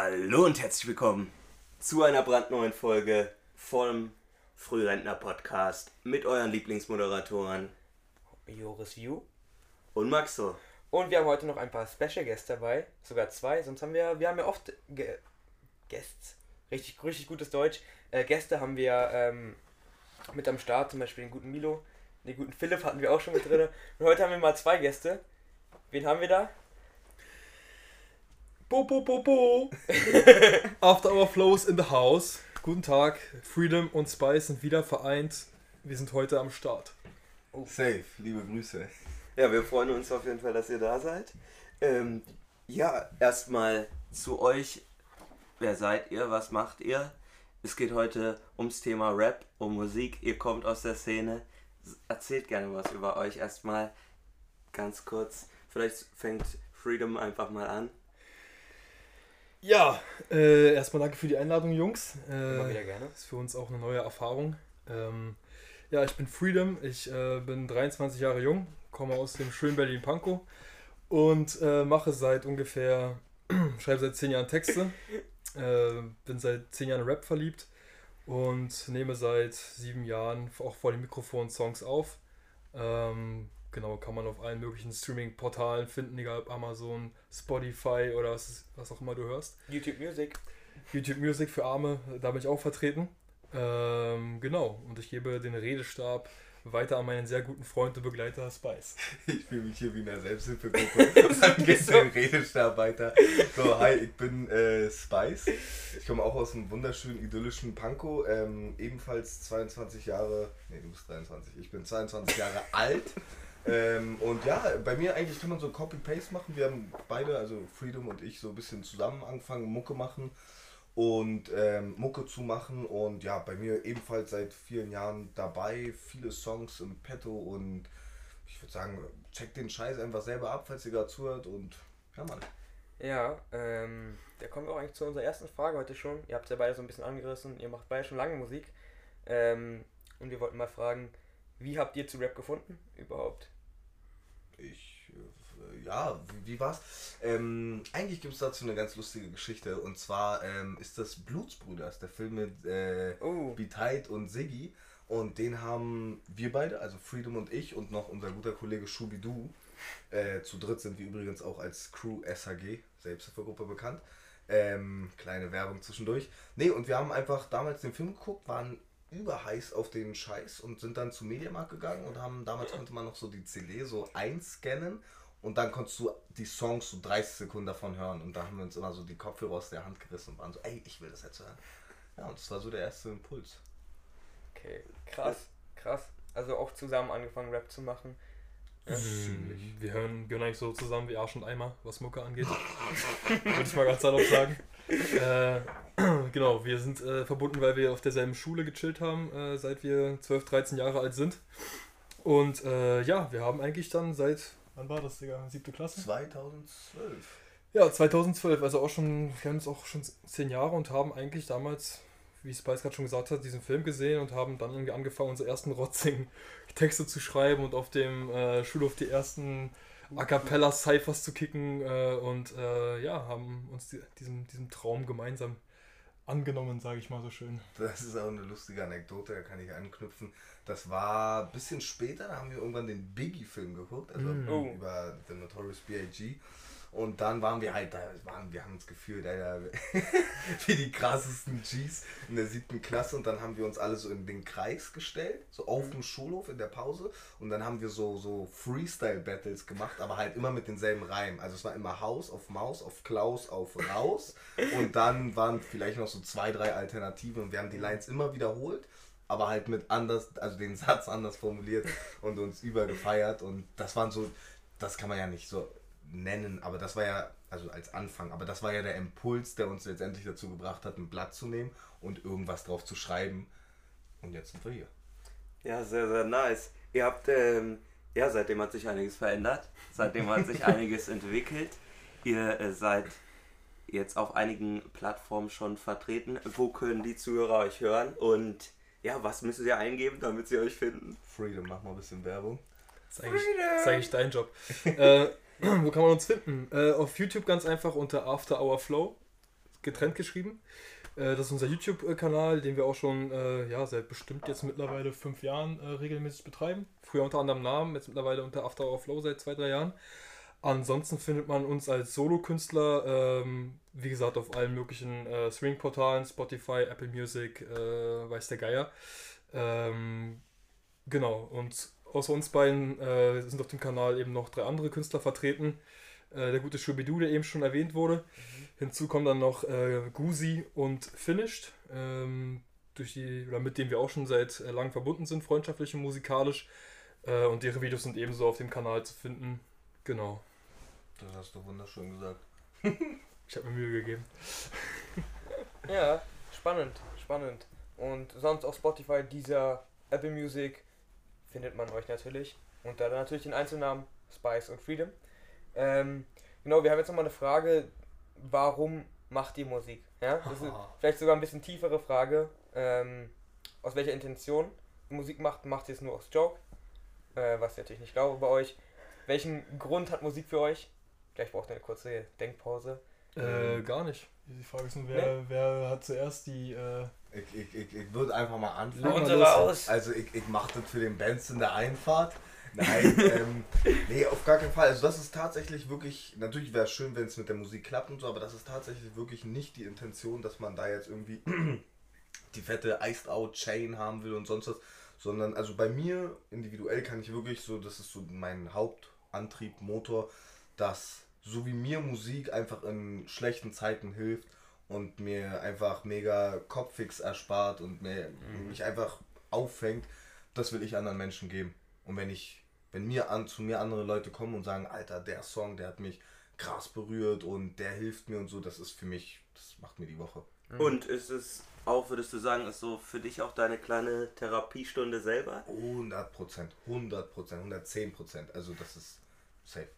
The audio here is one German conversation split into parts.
Hallo und herzlich willkommen zu einer brandneuen Folge vom Frührentner-Podcast mit euren Lieblingsmoderatoren Joris View. und Maxo. Und wir haben heute noch ein paar Special Guests dabei, sogar zwei. Sonst haben wir, wir haben ja oft Ge Guests, richtig, richtig gutes Deutsch. Äh, Gäste haben wir ähm, mit am Start, zum Beispiel den guten Milo, den guten Philipp hatten wir auch schon mit drin. Und heute haben wir mal zwei Gäste. Wen haben wir da? Bo, bo, bo, bo. After Our Flows in the House. Guten Tag. Freedom und Spice sind wieder vereint. Wir sind heute am Start. Safe, liebe Grüße. Ja, wir freuen uns auf jeden Fall, dass ihr da seid. Ähm, ja, erstmal zu euch. Wer seid ihr? Was macht ihr? Es geht heute ums Thema Rap, um Musik. Ihr kommt aus der Szene. Erzählt gerne was über euch. Erstmal ganz kurz. Vielleicht fängt Freedom einfach mal an. Ja, äh, erstmal danke für die Einladung, Jungs. Immer Äh, wieder gerne. ist für uns auch eine neue Erfahrung. Ähm, ja, ich bin Freedom. Ich äh, bin 23 Jahre jung, komme aus dem schönen Berlin-Pankow und äh, mache seit ungefähr, schreibe seit 10 Jahren Texte. Äh, bin seit 10 Jahren in Rap verliebt und nehme seit 7 Jahren auch vor dem Mikrofon Songs auf. Ähm, genau, kann man auf allen möglichen Streaming-Portalen finden, egal ob Amazon, Spotify oder was, was auch immer du hörst. YouTube Music. YouTube Music für Arme, da bin ich auch vertreten. Ähm, genau, und ich gebe den Redestab weiter an meinen sehr guten Freund und Begleiter Spice. Ich fühle mich hier wie in der Selbsthilfegruppe. Dann geht der Redestab weiter. So, hi, ich bin äh, Spice. Ich komme auch aus einem wunderschönen, idyllischen Pankow. Ähm, ebenfalls 22 Jahre, nee, du bist 23. Ich bin 22 Jahre alt. Ähm, und ja, bei mir eigentlich kann man so Copy-Paste machen. Wir haben beide, also Freedom und ich, so ein bisschen zusammen angefangen, Mucke machen und ähm, Mucke zu machen. Und ja, bei mir ebenfalls seit vielen Jahren dabei, viele Songs im Petto und ich würde sagen, checkt den Scheiß einfach selber ab, falls ihr gerade zuhört und ja, Mann. Ja, ähm, da kommen wir auch eigentlich zu unserer ersten Frage heute schon. Ihr habt es ja beide so ein bisschen angerissen, ihr macht beide schon lange Musik. Ähm, und wir wollten mal fragen, wie habt ihr zu Rap gefunden überhaupt? Ich, äh, ja, wie, wie war's? Ähm, eigentlich gibt es dazu eine ganz lustige Geschichte und zwar ähm, ist das Blutsbrüders, der Film mit äh, Oh, Beat und Siggi und den haben wir beide, also Freedom und ich und noch unser guter Kollege Shubidu, äh, zu dritt sind wir übrigens auch als Crew SHG, Selbsthilfegruppe bekannt. Ähm, kleine Werbung zwischendurch. Nee, und wir haben einfach damals den Film geguckt, waren überheiß auf den Scheiß und sind dann zum Mediamarkt gegangen und haben, damals konnte man noch so die CD so einscannen und dann konntest du die Songs so 30 Sekunden davon hören und da haben wir uns immer so die Kopfhörer aus der Hand gerissen und waren so, ey, ich will das jetzt hören. Ja, und das war so der erste Impuls. okay, krass, krass. Also auch zusammen angefangen Rap zu machen. Ja. Ziemlich. Wir hören, gehören eigentlich so zusammen wie Arsch und Eimer, was Mucke angeht. Würde ich mal ganz salopp sagen. Äh, genau, wir sind äh, verbunden, weil wir auf derselben Schule gechillt haben, äh, seit wir 12, 13 Jahre alt sind. Und äh, ja, wir haben eigentlich dann seit, wann war das, Digga? Siebte Klasse? 2012. Ja, 2012, also auch schon, wir haben es auch schon zehn Jahre und haben eigentlich damals, wie Spice gerade schon gesagt hat, diesen Film gesehen und haben dann irgendwie angefangen, unsere ersten rotzigen Texte zu schreiben und auf dem äh, Schulhof die ersten A Cappella Cyphers zu kicken äh, und äh, ja, haben uns die, diesem, diesem Traum gemeinsam angenommen, sage ich mal so schön. Das ist auch eine lustige Anekdote, da kann ich anknüpfen. Das war ein bisschen später, da haben wir irgendwann den Biggie-Film geguckt, also Mm. Über The Notorious B.I.G. Und dann waren wir halt da, waren, wir haben uns gefühlt, Alter, wie die krassesten Gs in der siebten Klasse. Und dann haben wir uns alle so in den Kreis gestellt, so auf dem Schulhof in der Pause. Und dann haben wir so, so Freestyle-Battles gemacht, aber halt immer mit denselben Reimen. Also es war immer Haus auf Maus, auf Klaus, auf Raus. Und dann waren vielleicht noch so zwei, drei Alternativen. Und wir haben die Lines immer wiederholt aber halt mit anders, also den Satz anders formuliert und uns übergefeiert und das waren so, das kann man ja nicht so nennen, aber das war ja, also als Anfang, aber das war ja der Impuls, der uns letztendlich dazu gebracht hat, ein Blatt zu nehmen und irgendwas drauf zu schreiben und jetzt sind wir hier. Ja, sehr, sehr nice. Ihr habt, ähm, ja, seitdem hat sich einiges verändert. Seitdem hat sich einiges entwickelt. Ihr äh, seid jetzt auf einigen Plattformen schon vertreten. Wo können die Zuhörer euch hören? Und ja, was müssen sie eingeben, damit sie euch finden? Freedom, mach mal ein bisschen Werbung. Das ist eigentlich, das ist eigentlich dein Job. äh, wo kann man uns finden? Äh, auf YouTube ganz einfach unter After Our Flow. getrennt geschrieben. Äh, das ist unser YouTube-Kanal, den wir auch schon äh, ja, seit bestimmt jetzt mittlerweile fünf Jahren äh, regelmäßig betreiben. Früher unter anderem Namen, jetzt mittlerweile unter After Hour Flow seit zwei, drei Jahren. Ansonsten findet man uns als Solo-Künstler, ähm, wie gesagt, auf allen möglichen äh, Streaming-Portalen, Spotify, Apple Music, äh, weiß der Geier. Ähm, genau, und außer uns beiden äh, sind auf dem Kanal eben noch drei andere Künstler vertreten. Äh, der gute Shubidu, der eben schon erwähnt wurde. Mhm. Hinzu kommen dann noch äh, Guzi und Finished, ähm, durch die, oder mit denen wir auch schon seit äh, langem verbunden sind, freundschaftlich und musikalisch. Äh, und ihre Videos sind ebenso auf dem Kanal zu finden. Genau. Das hast du wunderschön gesagt. ich habe mir Mühe gegeben. ja, spannend, spannend. Und sonst auf Spotify, dieser Apple Music findet man euch natürlich. Und da natürlich den Einzelnamen Spice und Freedom. Ähm, genau, wir haben jetzt nochmal eine Frage, warum macht ihr Musik? Ja, das ist vielleicht sogar ein bisschen tiefere Frage. Ähm, aus welcher Intention Musik macht? Macht ihr es nur aus Joke? Äh, was ich natürlich nicht glaube bei euch. Welchen Grund hat Musik für euch? Vielleicht braucht ihr eine kurze Denkpause. Äh, gar nicht. Die Frage ist nur, wer, nee? wer hat zuerst die. Äh ich ich, ich, ich würde einfach mal anfangen. Also, ich, ich mache das für den Benz in der Einfahrt. Nein, ähm, nee, auf gar keinen Fall. Also, das ist tatsächlich wirklich. Natürlich wäre es schön, wenn es mit der Musik klappt und so, aber das ist tatsächlich wirklich nicht die Intention, dass man da jetzt irgendwie die fette Iced Out Chain haben will und sonst was. Sondern, also bei mir individuell kann ich wirklich so, das ist so mein Hauptantrieb, Motor, dass so wie mir Musik einfach in schlechten Zeiten hilft und mir einfach mega Kopffix erspart und mir, mhm. mich einfach auffängt, das will ich anderen Menschen geben. Und wenn ich, wenn mir an, zu mir andere Leute kommen und sagen, Alter, der Song, der hat mich krass berührt und der hilft mir und so, das ist für mich, das macht mir die Woche. Mhm. Und ist es auch, würdest du sagen, ist so für dich auch deine kleine Therapiestunde selber? 100 Prozent, 100 Prozent, 110 Prozent. Also das ist safe.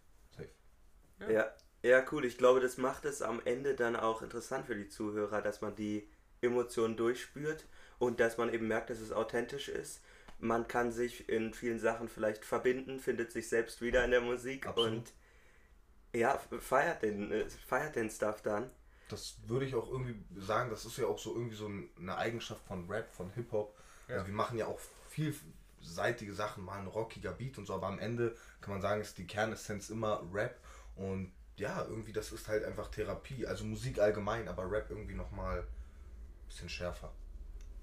Ja. ja. Ja, cool. Ich glaube, das macht es am Ende dann auch interessant für die Zuhörer, dass man die Emotionen durchspürt und dass man eben merkt, dass es authentisch ist. Man kann sich in vielen Sachen vielleicht verbinden, findet sich selbst wieder in der Musik Absolut. und ja, feiert den, äh, feiert den Stuff dann. Das würde ich auch irgendwie sagen, das ist ja auch so irgendwie so eine Eigenschaft von Rap, von Hip-Hop. Ja. Also wir machen ja auch vielseitige Sachen, mal ein rockiger Beat und so, aber am Ende kann man sagen, ist die Kernessenz immer Rap und ja, irgendwie, das ist halt einfach Therapie. Also Musik allgemein, aber Rap irgendwie nochmal ein bisschen schärfer.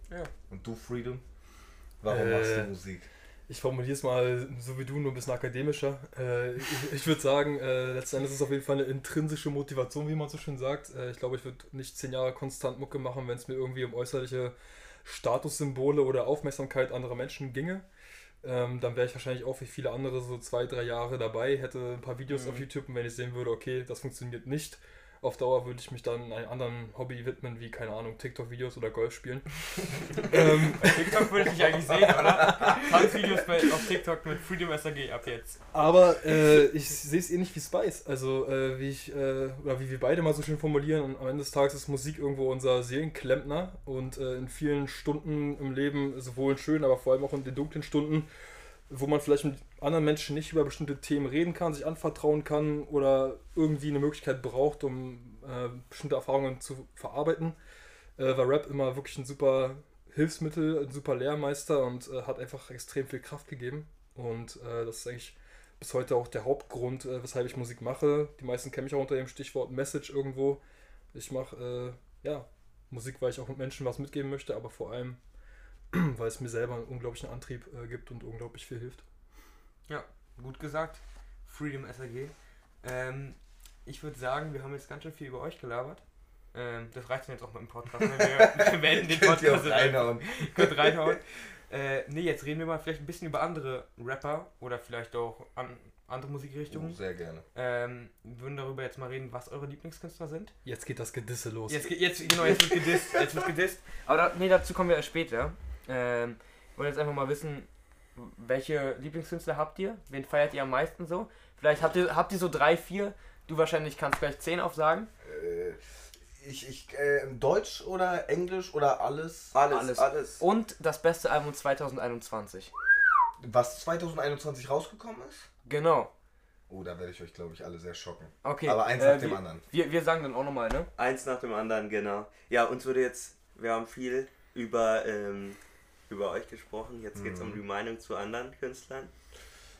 Ja. Und du, Freedom? Warum äh, machst du Musik? Ich formuliere es mal so wie du, nur ein bisschen akademischer. Äh, ich, ich würde sagen, äh, letzten Endes ist es auf jeden Fall eine intrinsische Motivation, wie man so schön sagt. Äh, ich glaube, ich würde nicht zehn Jahre konstant Mucke machen, wenn es mir irgendwie um äußerliche Statussymbole oder Aufmerksamkeit anderer Menschen ginge. Ähm, dann wäre ich wahrscheinlich auch wie viele andere so zwei, drei Jahre dabei, hätte ein paar Videos mhm. auf YouTube und wenn ich sehen würde, okay, das funktioniert nicht, auf Dauer würde ich mich dann einem anderen Hobby widmen, wie, keine Ahnung, TikTok-Videos oder Golf spielen. ähm, TikTok würde ich dich eigentlich sehen, oder? Tanzvideos auf TikTok mit Freedom SAG ab jetzt. Aber äh, ich sehe es ähnlich wie Spice. Also, äh, wie ich, äh, oder wie wir beide mal so schön formulieren, am Ende des Tages ist Musik irgendwo unser Seelenklempner und äh, in vielen Stunden im Leben, sowohl schön, aber vor allem auch in den dunklen Stunden, wo man vielleicht mit anderen Menschen nicht über bestimmte Themen reden kann, sich anvertrauen kann oder irgendwie eine Möglichkeit braucht, um äh, bestimmte Erfahrungen zu verarbeiten, äh, war Rap immer wirklich ein super Hilfsmittel, ein super Lehrmeister und äh, hat einfach extrem viel Kraft gegeben. Und äh, das ist eigentlich bis heute auch der Hauptgrund, äh, weshalb ich Musik mache. Die meisten kennen mich auch unter dem Stichwort Message irgendwo. Ich mache äh, ja Musik, weil ich auch mit Menschen was mitgeben möchte, aber vor allem weil es mir selber einen unglaublichen Antrieb äh, gibt und unglaublich viel hilft. Ja, gut gesagt. Freedom SAG. Ähm, ich würde sagen, wir haben jetzt ganz schön viel über euch gelabert. Ähm, das reicht mir jetzt auch mit dem Podcast. Wir, wir beenden den Podcast. reinhauen. Könnt reinhauen. Äh, nee, jetzt reden wir mal vielleicht ein bisschen über andere Rapper oder vielleicht auch an, andere Musikrichtungen. Oh, sehr gerne. Ähm, wir würden darüber jetzt mal reden, was eure Lieblingskünstler sind. Jetzt geht das Gedisse los. Jetzt, jetzt, genau, jetzt wird gedisst. Jetzt wird gedisst. Aber da, nee, dazu kommen wir erst später. Ähm, wollen jetzt einfach mal wissen, welche Lieblingskünstler habt ihr? Wen feiert ihr am meisten so? Vielleicht habt ihr, habt ihr so drei, vier. Du wahrscheinlich kannst gleich zehn aufsagen. Äh, ich, ich, äh, Deutsch oder Englisch oder alles? Alles, alles? alles. Und das beste Album 2021. Was 2021 rausgekommen ist? Genau. Oh, da werde ich euch, glaube ich, alle sehr schocken. Okay. Aber eins äh, nach dem wir, anderen. Wir, wir sagen dann auch nochmal, ne? Eins nach dem anderen, genau. Ja, uns würde jetzt, wir haben viel über, ähm, über euch gesprochen. Jetzt geht es um Mhm. die Meinung zu anderen Künstlern.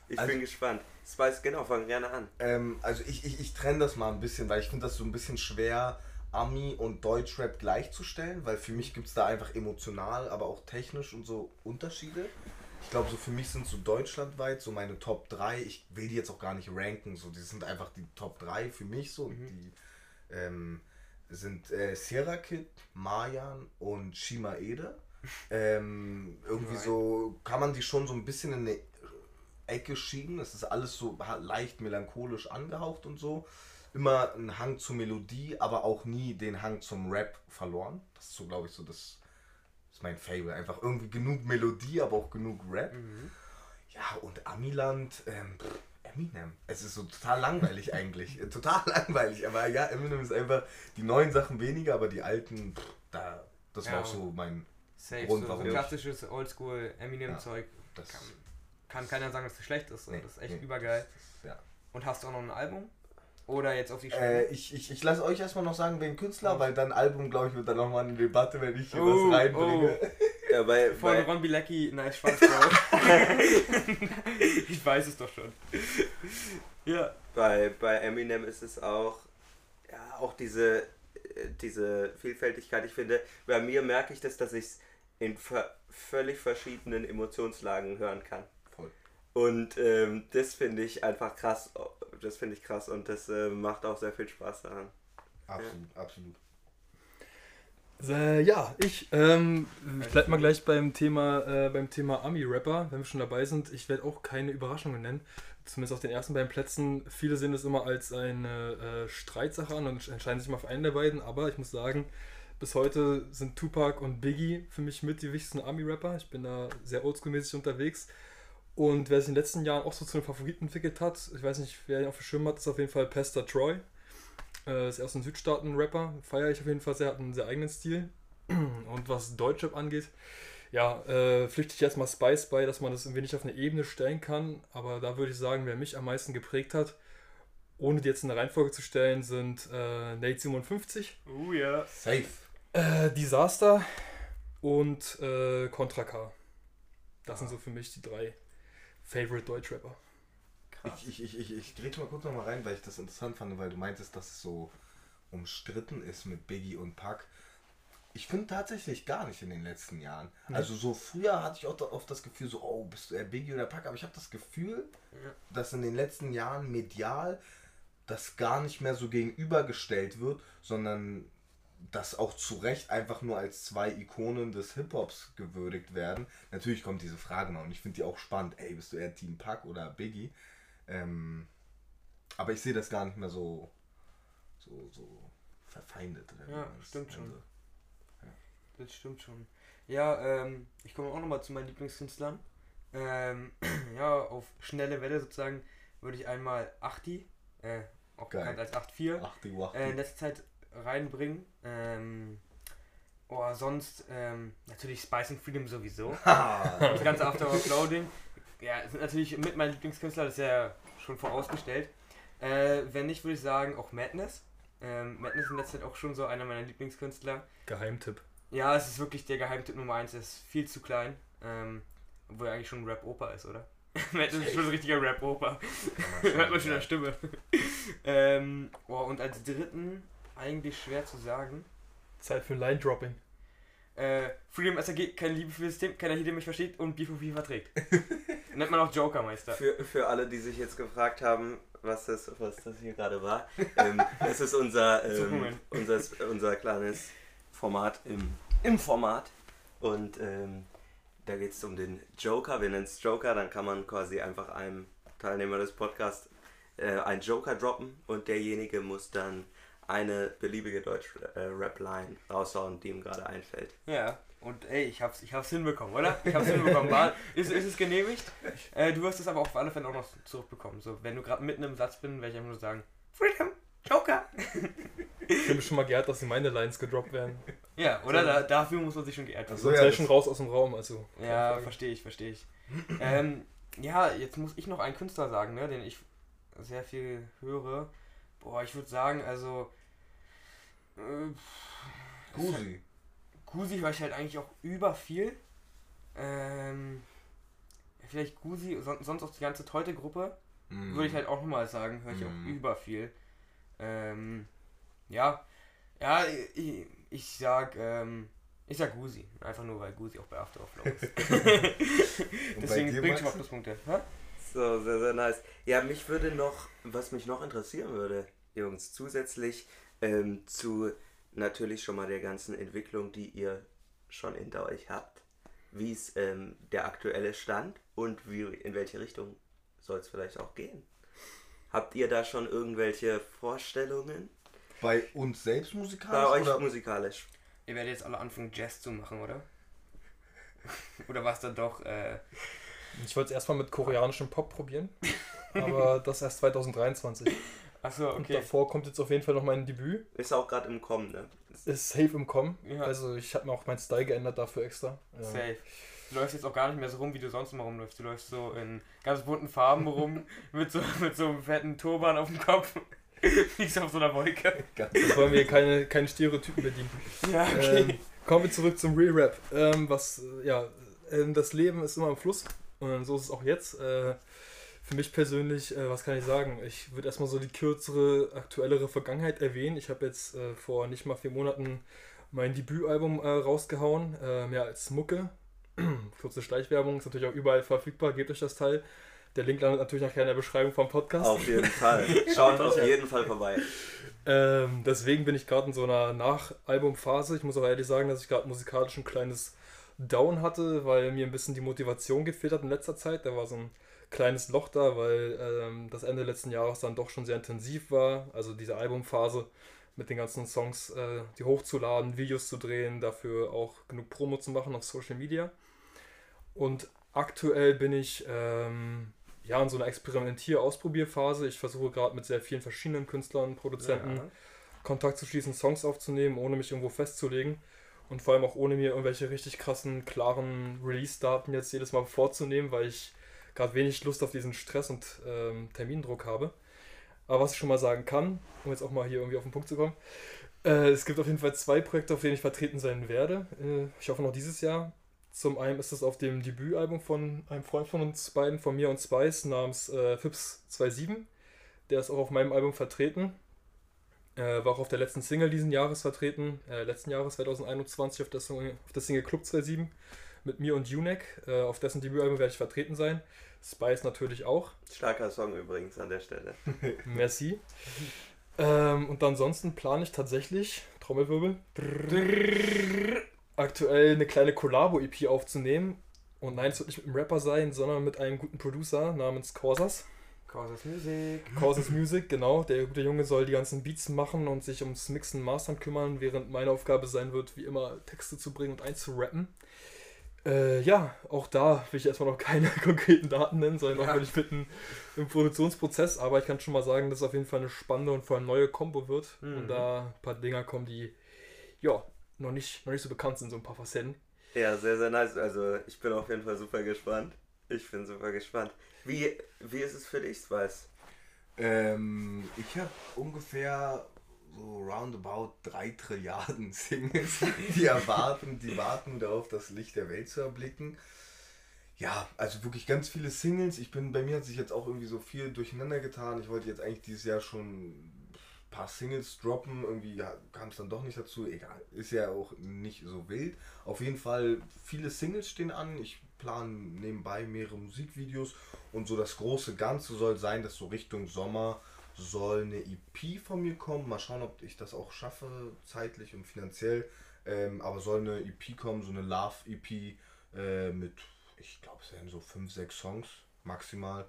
Ich Also- bin gespannt. Spice, genau, fang gerne an. Ähm, also ich, ich, ich trenne das mal ein bisschen, weil ich finde das so ein bisschen schwer, Ami und Deutschrap gleichzustellen, weil für mich gibt es da einfach emotional, aber auch technisch und so Unterschiede. Ich glaube, so für mich sind so deutschlandweit so meine Top 3, ich will die jetzt auch gar nicht ranken, so die sind einfach die Top 3 für mich so. Die ähm, sind äh, Sierra Kid, Marjan und Shima Ede. Ähm, irgendwie Right. so kann man die schon so ein bisschen in eine Ecke schieben. Es ist alles so leicht melancholisch angehaucht und so. Immer ein Hang zur Melodie, aber auch nie den Hang zum Rap verloren. Das ist so, glaube ich, so das ist mein Fable. Einfach irgendwie genug Melodie, aber auch genug Rap. Ja, und Amiland, ähm, pff, Eminem. Es ist so total langweilig eigentlich. Total langweilig. Aber ja, Eminem ist einfach die neuen Sachen weniger, aber die alten, pff, da, das war Ja. auch so mein. Safe. So, so klassisches Oldschool Eminem-Zeug. Das, Kann, kann keiner sagen, dass das schlecht ist. Nee, das ist echt nee. übergeil. ja. Und hast du auch noch ein Album? Oder jetzt auf die Äh, Schnelle? ich ich, ich lasse euch erstmal noch sagen, wen Künstler, weil dann Album, glaube ich, wird dann nochmal eine Debatte, wenn ich hier Oh, was reinbringe. Ja, bei, Von bei, Ron Bilecki, nice Spaß, ich weiß es doch schon. Ja. bei, bei Eminem ist es auch, ja, auch diese, äh, diese Vielfältigkeit. Ich finde, bei mir merke ich das, dass ich es in ver völlig verschiedenen Emotionslagen hören kann. Voll. Und ähm, das finde ich einfach krass. Das finde ich krass und das äh, macht auch sehr viel Spaß daran. Absolut, absolut. Äh, ja, ich, ähm, bleib mal gleich beim Thema, äh, beim Thema Ami-Rapper, wenn wir schon dabei sind. Ich werde auch keine Überraschungen nennen. Zumindest auf den ersten beiden Plätzen. Viele sehen es immer als eine äh, Streitsache an und entscheiden sich mal für einen der beiden. Aber ich muss sagen, bis heute sind Tupac und Biggie für mich mit die wichtigsten Ami-Rapper. Ich bin da sehr oldschool-mäßig unterwegs. Und wer sich in den letzten Jahren auch so zu einem Favoriten entwickelt hat, ich weiß nicht, wer ihn auf dem Schirm hat, ist auf jeden Fall Pester Troy. Äh, ist erst ein Südstaaten-Rapper, feiere ich auf jeden Fall sehr, hat einen sehr eigenen Stil. Und was Deutschrap angeht, ja, äh, pflichte ich erstmal Spice bei, dass man das ein wenig auf eine Ebene stellen kann. Aber da würde ich sagen, wer mich am meisten geprägt hat, ohne die jetzt in eine Reihenfolge zu stellen, sind äh, Nate 57, Oh ja. Safe. Äh, Disaster und äh, Contra K. Das sind so für mich die drei Favorite Deutschrapper. Ich, ich, ich, ich, ich grätsche mal kurz nochmal rein, weil ich das interessant fand, weil du meintest, dass es so umstritten ist mit Biggie und Pac. Ich finde tatsächlich gar nicht in den letzten Jahren. Also so früher hatte ich auch oft das Gefühl, so, oh, bist du eher Biggie oder Pac, aber ich habe das Gefühl, Ja. dass in den letzten Jahren medial das gar nicht mehr so gegenübergestellt wird, sondern dass auch zu Recht einfach nur als zwei Ikonen des Hip-Hops gewürdigt werden. Natürlich kommt diese Frage mal und ich finde die auch spannend. Ey, bist du eher Team Pac oder Biggie? Ähm, aber ich sehe das gar nicht mehr so, so, so verfeindet. Ja, das stimmt schon. soll. Das stimmt schon. Ja, ähm, ich komme auch nochmal zu meinen Lieblingskünstlern. Ähm, ja, auf schnelle Welle sozusagen würde ich einmal Achti, äh, auch Geil. bekannt als 8-4, Ach, die Wachti. äh, in letzter Zeit reinbringen. Ähm, oh, sonst ähm, natürlich Spice and Freedom sowieso. Das ganze After Hour Clouding. Ja, sind natürlich mit meinen Lieblingskünstler, das ist ja schon vorausgestellt. Äh, wenn nicht, würde ich sagen auch Madness. Ähm, Madness ist in letzter Zeit auch schon so einer meiner Lieblingskünstler. Geheimtipp. Ja, es ist wirklich der Geheimtipp Nummer 1. Er ist viel zu klein. Ähm, obwohl er eigentlich schon ein Rap-Opa ist, oder? Madness ist schon ein richtiger Rap-Opa. Hört man schon in der Stimme. ähm, oh, und als dritten, eigentlich schwer zu sagen. Zeit für Line-Dropping. Äh, Freedom SRG, keine Liebe für das System, keiner hier, der mich versteht und B4B verträgt. Nennt man auch Joker-Meister. Für, für alle, die sich jetzt gefragt haben, was das, was das hier gerade war, ähm, es ist unser, ähm, unser, unser kleines Format im, im Format. Und ähm, da geht es um den Joker. Wir nennen es Joker, dann kann man quasi einfach einem Teilnehmer des Podcasts äh, einen Joker droppen und derjenige muss dann eine beliebige Deutsch-Rap-Line raushauen, die ihm gerade einfällt. Ja, und ey, ich hab's, ich hab's hinbekommen, oder? Ich hab's hinbekommen. War, ist, ist es genehmigt? Äh, du wirst es aber auf alle Fälle auch noch zurückbekommen. So, wenn du gerade mitten im Satz bin, werde ich einfach nur sagen, Freedom, Joker. Ich habe schon mal geehrt, dass meine Lines gedroppt werden. Ja, oder? Da, dafür muss man sich schon geehrt Ach fühlen. so, Sonst ja, wäre ich das- schon raus aus dem Raum. Also. Ja, verstehe ich, verstehe ich. ähm, ja, jetzt muss ich noch einen Künstler sagen, ne, den ich sehr viel höre. Boah, ich würde sagen, also. Äh, Gusi. Gusi höre ich halt eigentlich auch über viel. Ähm, vielleicht Gusi, son sonst auch die ganze Teute-Gruppe. Mhm. Würde ich halt auch nochmal sagen, höre ich auch Mhm. über viel. Ähm, ja, ja, ich, ich sag, ähm, ich sag Gusi. Einfach nur, weil Gusi auch bei After Flow ist. Deswegen bringt schon mal Max? Pluspunkte. Hä? So, sehr, sehr nice. Ja, mich würde noch, was mich noch interessieren würde, Jungs, zusätzlich ähm, zu natürlich schon mal der ganzen Entwicklung, die ihr schon hinter euch habt, wie ist ähm, der aktuelle Stand und wie, in welche Richtung soll es vielleicht auch gehen? Habt ihr da schon irgendwelche Vorstellungen Bei uns selbst musikalisch? bei euch oder? musikalisch? Ihr werdet jetzt alle anfangen, Jazz zu machen, oder? oder was dann doch, äh, Ich wollte es erstmal mit koreanischem Pop probieren, aber das erst 2023. achso, Und okay. davor kommt jetzt auf jeden Fall noch mein Debüt. Ist auch gerade im Kommen, ne? Ist safe im Kommen. Ja. Also ich habe mir auch meinen Style geändert dafür extra. Ja. Safe. Du läufst jetzt auch gar nicht mehr so rum, wie du sonst immer rumläufst. Du läufst so in ganz bunten Farben rum, mit so, mit so einem fetten Turban auf dem Kopf. Fliegst auf so einer Wolke. Jetzt wollen wir hier keine, keine Stereotypen bedienen. Ja, okay. Ähm, kommen wir zurück zum Real Rap. Ähm, was, ja, ähm, das Leben ist immer im Fluss und so ist es auch jetzt. Äh, für mich persönlich, äh, was kann ich sagen? Ich würde erstmal so die kürzere, aktuellere Vergangenheit erwähnen. Ich habe jetzt äh, vor nicht mal vier Monaten mein Debütalbum äh, rausgehauen, äh, mehr als Mucke. Kurze Schleichwerbung, ist natürlich auch überall verfügbar, gebt euch das Teil. Der Link landet natürlich nachher in der Beschreibung vom Podcast. Auf jeden Fall. Schaut auf jeden Fall vorbei. Ähm, deswegen bin ich gerade in so einer Nachalbumphase. Ich muss auch ehrlich sagen, dass ich gerade musikalisch ein kleines Down hatte, weil mir ein bisschen die Motivation gefehlt hat in letzter Zeit. Da war so ein kleines Loch da, weil ähm, das Ende letzten Jahres dann doch schon sehr intensiv war. Also diese Albumphase mit den ganzen Songs, äh, die hochzuladen, Videos zu drehen, dafür auch genug Promo zu machen auf Social Media. Und aktuell bin ich ähm, ja in so einer Experimentier-Ausprobierphase. Ich versuche gerade mit sehr vielen verschiedenen Künstlern, Produzenten Kontakt zu schließen, Songs aufzunehmen, ohne mich irgendwo festzulegen. Und vor allem auch ohne mir irgendwelche richtig krassen, klaren Release-Daten jetzt jedes Mal vorzunehmen, weil ich gerade wenig Lust auf diesen Stress und ähm, Termindruck habe. Aber was ich schon mal sagen kann, um jetzt auch mal hier irgendwie auf den Punkt zu kommen, äh, es gibt auf jeden Fall zwei Projekte, auf denen ich vertreten sein werde. Äh, ich hoffe noch dieses Jahr. Zum einen ist es auf dem Debütalbum von einem Freund von uns beiden, von mir und Spice, namens äh, Fips 27. Der ist auch auf meinem Album vertreten. Äh, war auch auf der letzten Single diesen Jahres vertreten, äh, letzten Jahres 2021 auf der, Song, auf der Single Club 27 mit mir und Unek. Äh, auf dessen Debütalbum werde ich vertreten sein. Spice natürlich auch. Starker Song übrigens an der Stelle. Merci. Ähm, und ansonsten plane ich tatsächlich, Trommelwirbel, aktuell eine kleine Collabo-EP aufzunehmen. Und nein, es wird nicht mit einem Rapper sein, sondern mit einem guten Producer namens Corsas. Causes Music. Corsas Music, genau. Der gute Junge soll die ganzen Beats machen und sich ums Mixen und Mastern kümmern, während meine Aufgabe sein wird, wie immer Texte zu bringen und einzurappen. Äh, ja, auch da will ich erstmal noch keine konkreten Daten nennen, sondern Ja. auch wirklich mitten im Produktionsprozess. Aber ich kann schon mal sagen, dass es auf jeden Fall eine spannende und vor allem neue Kombo wird. Mhm. Und da ein paar Dinger kommen, die ja noch nicht, noch nicht so bekannt sind, so ein paar Facetten. Ja, sehr, sehr nice. Also ich bin auf jeden Fall super gespannt. Ich bin super gespannt. Wie, wie ist es für dich, Spice? Ähm, ich habe ungefähr so roundabout drei Trilliarden Singles, die erwarten, die warten darauf, das Licht der Welt zu erblicken. Ja, also wirklich ganz viele Singles. Ich bin, bei mir hat sich jetzt auch irgendwie so viel durcheinander getan. Ich wollte jetzt eigentlich dieses Jahr schon ein paar Singles droppen. Irgendwie ja, kam es dann doch nicht dazu. Egal, ist ja auch nicht so wild. Auf jeden Fall viele Singles stehen an. Ich plane nebenbei mehrere Musikvideos. Und so das große Ganze soll sein, dass so Richtung Sommer soll eine EP von mir kommen. Mal schauen, ob ich das auch schaffe, zeitlich und finanziell. Ähm, aber soll eine EP kommen, so eine Love-EP äh, mit, ich glaube, es werden so fünf, sechs Songs maximal.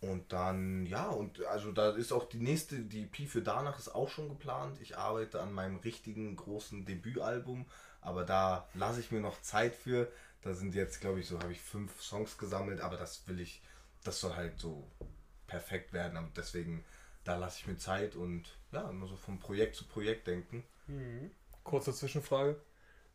Und dann, ja, und also da ist auch die nächste, die EP für danach ist auch schon geplant. Ich arbeite an meinem richtigen großen Debütalbum, aber da lasse ich mir noch Zeit für. Da sind jetzt, glaube ich, so habe ich fünf Songs gesammelt, aber das will ich, das soll halt so perfekt werden. Und deswegen, da lasse ich mir Zeit und ja, immer so von Projekt zu Projekt denken. Mhm. Kurze Zwischenfrage.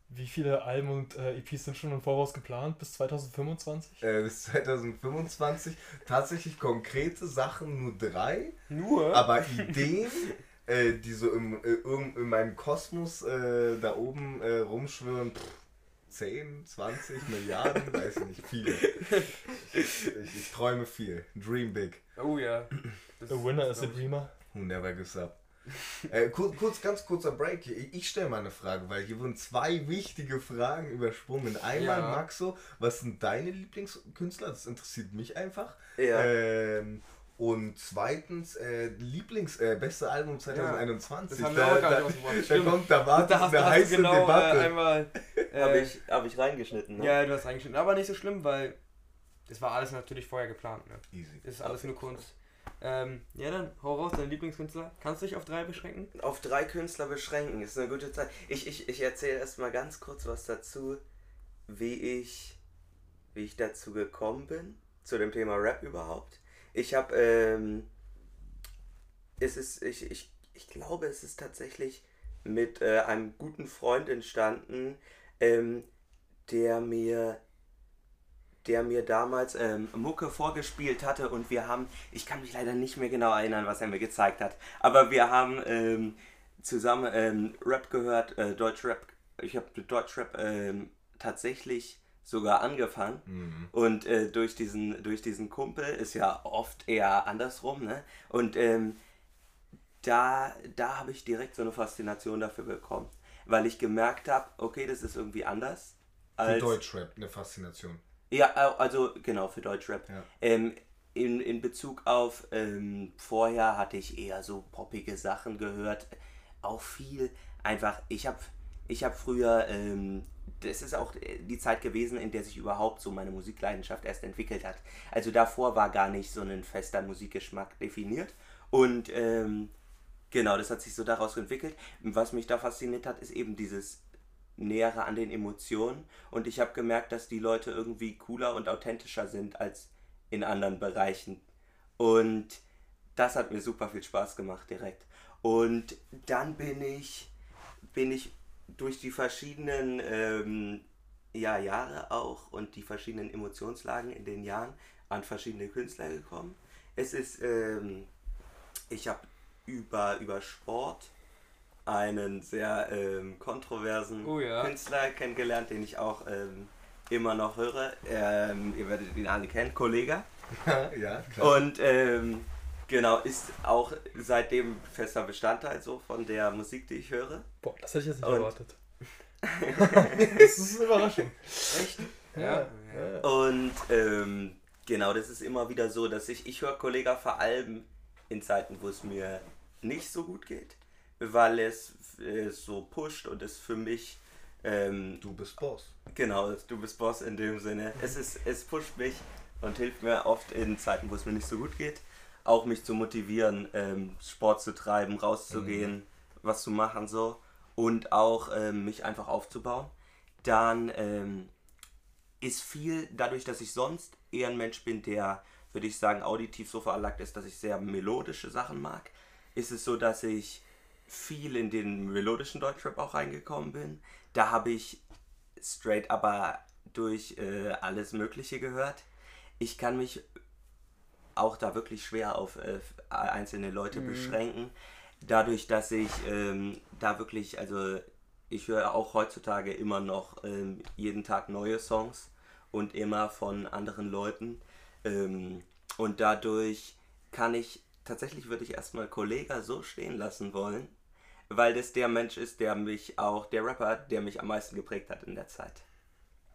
wie viele Alben und äh, EPs sind schon im Voraus geplant bis 2025? Äh, bis 2025 tatsächlich konkrete Sachen nur drei, Nur? aber Ideen, äh, die so im, äh, irgend- in meinem Kosmos äh, da oben äh, rumschwirren, pff, 10, 20 Milliarden, weiß ich nicht, viele. Ich, ich, ich träume viel. Dream big. Oh ja. A winner is a dreamer. Who never gives up. äh, kurz, kurz, ganz kurzer Break. Ich, stelle mal eine Frage, weil hier wurden zwei wichtige Fragen übersprungen. Einmal, Ja. Maxo, was sind deine Lieblingskünstler? Das interessiert mich einfach. Ja. Ähm, und zweitens, äh, Lieblings, äh, beste Album 2021. Das haben wir auch gar nicht ausgebracht. da, kommt, da hast, eine da hast heiße genau Debatte. äh, einmal. Äh, Habe ich, hab ich reingeschnitten, ne? Ja, du hast reingeschnitten. Aber nicht so schlimm, weil das war alles natürlich vorher geplant. Ne? Easy. Das ist alles nur Kunst. Ähm, ja, dann hau raus, dein Lieblingskünstler. Kannst du dich auf drei beschränken? Auf drei Künstler beschränken, ist eine gute Zeit. Ich, ich, ich erzähle erstmal ganz kurz was dazu, wie ich, wie ich dazu gekommen bin, zu dem Thema Rap überhaupt. Ich habe, ähm, es ist, ich, ich, ich glaube, es ist tatsächlich mit äh, einem guten Freund entstanden, ähm, der mir der mir damals ähm, Mucke vorgespielt hatte und wir haben, ich kann mich leider nicht mehr genau erinnern, was er mir gezeigt hat, aber wir haben ähm, zusammen ähm, Rap gehört, äh, Deutschrap, ich habe mit Deutschrap ähm, tatsächlich sogar angefangen Mhm. und äh, durch, diesen, durch diesen Kumpel ist ja oft eher andersrum, ne? Und ähm, da, da habe ich direkt so eine Faszination dafür bekommen, weil ich gemerkt habe, okay, das ist irgendwie anders. Für als- Deutschrap eine Faszination. Ja, also genau für Deutschrap. Ja. Ähm, in, in Bezug auf ähm, vorher hatte ich eher so poppige Sachen gehört. Auch viel einfach, ich habe ich hab früher, ähm, das ist auch die Zeit gewesen, in der sich überhaupt so meine Musikleidenschaft erst entwickelt hat. Also davor war gar nicht so ein fester Musikgeschmack definiert. Und ähm, genau, das hat sich so daraus entwickelt. Was mich da fasziniert hat, ist eben dieses Nähere an den Emotionen. Und ich habe gemerkt, dass die Leute irgendwie cooler und authentischer sind als in anderen Bereichen. Und das hat mir super viel Spaß gemacht direkt. Und dann bin ich, bin ich durch die verschiedenen ähm, ja, Jahre auch und die verschiedenen Emotionslagen in den Jahren an verschiedene Künstler gekommen. Es ist, ähm, ich habe über, über Sport einen sehr ähm, kontroversen Oh ja. Künstler kennengelernt, den ich auch ähm, immer noch höre. Ähm, ihr werdet ihn alle kennen, Kollege. ja, klar. Und ähm, genau, ist auch seitdem fester Bestandteil so von der Musik, die ich höre. Boah, das hätte ich jetzt nicht Und- erwartet. das ist eine Überraschung. Echt? Ja, ja. Und ähm, genau, das ist immer wieder so, dass ich, ich höre Kollega vor allem in Zeiten, wo es mir nicht so gut geht, weil es äh, so pusht und es für mich, ähm, Du bist Boss. genau, du bist Boss in dem Sinne. Es, ist, es pusht mich und hilft mir oft in Zeiten, wo es mir nicht so gut geht, auch mich zu motivieren, ähm, Sport zu treiben, rauszugehen, was zu machen so und auch ähm, mich einfach aufzubauen. Dann ähm, ist viel, dadurch, dass ich sonst eher ein Mensch bin, der, würde ich sagen, auditiv so veranlagt ist, dass ich sehr melodische Sachen mag, ist es so, dass ich viel in den melodischen Deutschrap auch reingekommen bin. Da habe ich straight aber durch äh, alles Mögliche gehört. Ich kann mich auch da wirklich schwer auf äh, einzelne Leute beschränken. Dadurch, dass ich ähm, da wirklich, also ich höre auch heutzutage immer noch ähm, jeden Tag neue Songs und immer von anderen Leuten. Ähm, und dadurch kann ich, tatsächlich würde ich erstmal Kollega so stehen lassen wollen, weil das der Mensch ist, der mich auch, der Rapper, der mich am meisten geprägt hat in der Zeit.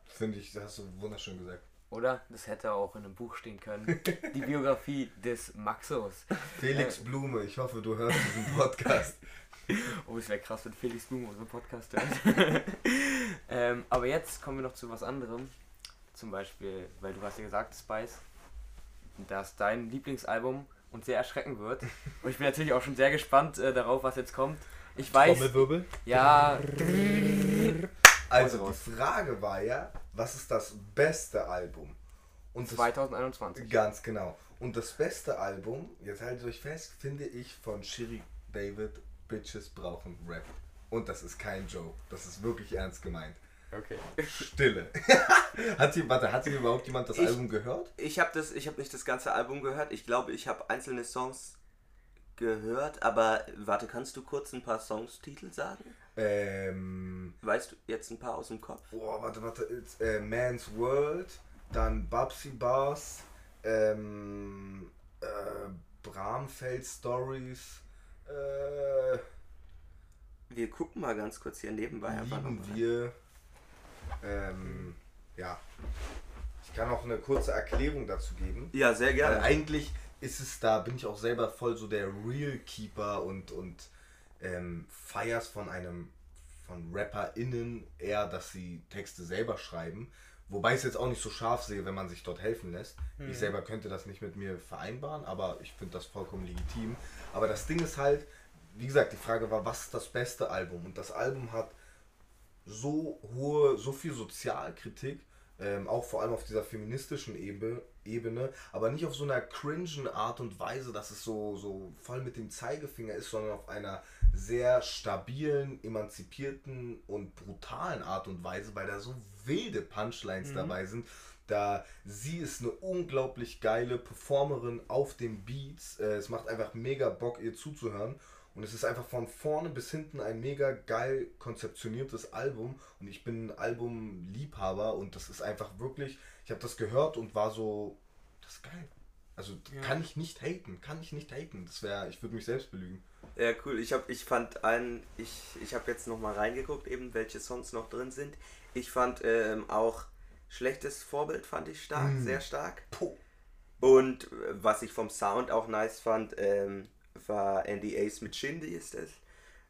Finde ich, das hast du wunderschön gesagt. Oder? Das hätte auch in einem Buch stehen können. Die Biografie des Maxos. Felix Blume, ich hoffe, du hörst diesen Podcast. Oh, es wäre krass, wenn Felix Blum unseren Podcast hört. ähm, aber jetzt kommen wir noch zu was anderem. Zum Beispiel, weil du hast ja gesagt, Spice, dass dein Lieblingsalbum uns sehr erschrecken wird. Und ich bin natürlich auch schon sehr gespannt äh, darauf, was jetzt kommt. Ich weiß, Trommelwirbel. ja, Also die Frage war ja, was ist das beste Album? Und das, 2021. ganz genau. Und das beste Album, jetzt haltet euch fest, finde ich von Shiri David, Bitches brauchen Rap. Und das ist kein Joke. Das ist wirklich ernst gemeint. Okay. Stille. hat, hier, warte, hat hier überhaupt jemand das Ich- Album gehört? Ich habe das, ich habe nicht das ganze Album gehört. Ich glaube, ich habe einzelne Songs gehört, aber warte, kannst du kurz ein paar Songstitel sagen? Ähm, Weißt du jetzt ein paar aus dem Kopf? boah, warte, warte. It's, äh, Man's World, dann Babsy Bars, ähm, äh, Bramfeld Stories, äh, Wir gucken mal ganz kurz hier nebenbei einfach nochmal. wir. Ähm, ja. Ich kann auch eine kurze Erklärung dazu geben. Ja, sehr Weil gerne. eigentlich ist es da, bin ich auch selber voll so der Real Keeper und, und ähm, feiers von einem, von RapperInnen eher, dass sie Texte selber schreiben. Wobei ich es jetzt auch nicht so scharf sehe, wenn man sich dort helfen lässt. Ich selber könnte das nicht mit mir vereinbaren, aber ich finde das vollkommen legitim. Aber das Ding ist halt, wie gesagt, die Frage war, was ist das beste Album? Und das Album hat so hohe, so viel Sozialkritik, ähm, auch vor allem auf dieser feministischen Ebene, Ebene, aber nicht auf so einer cringen Art und Weise, dass es so, so voll mit dem Zeigefinger ist, sondern auf einer sehr stabilen, emanzipierten und brutalen Art und Weise, weil da so wilde Punchlines dabei sind. Da sie ist eine unglaublich geile Performerin auf den Beats. Äh, es macht einfach mega Bock, ihr zuzuhören. Und es ist einfach von vorne bis hinten ein mega geil konzeptioniertes Album. Und ich bin Albumliebhaber und das ist einfach wirklich, ich habe das gehört und war so, das ist geil. Also kann ich nicht haten, kann ich nicht haten. Das wäre, ich würde mich selbst belügen. Ja, cool. Ich hab, ich fand einen, ich, ich habe jetzt nochmal reingeguckt, eben welche Songs noch drin sind. Ich fand ähm, auch Schlechtes Vorbild fand ich stark, sehr stark. Puh. Und äh, was ich vom Sound auch nice fand, ähm, war Andy Ace mit Shindy ist es.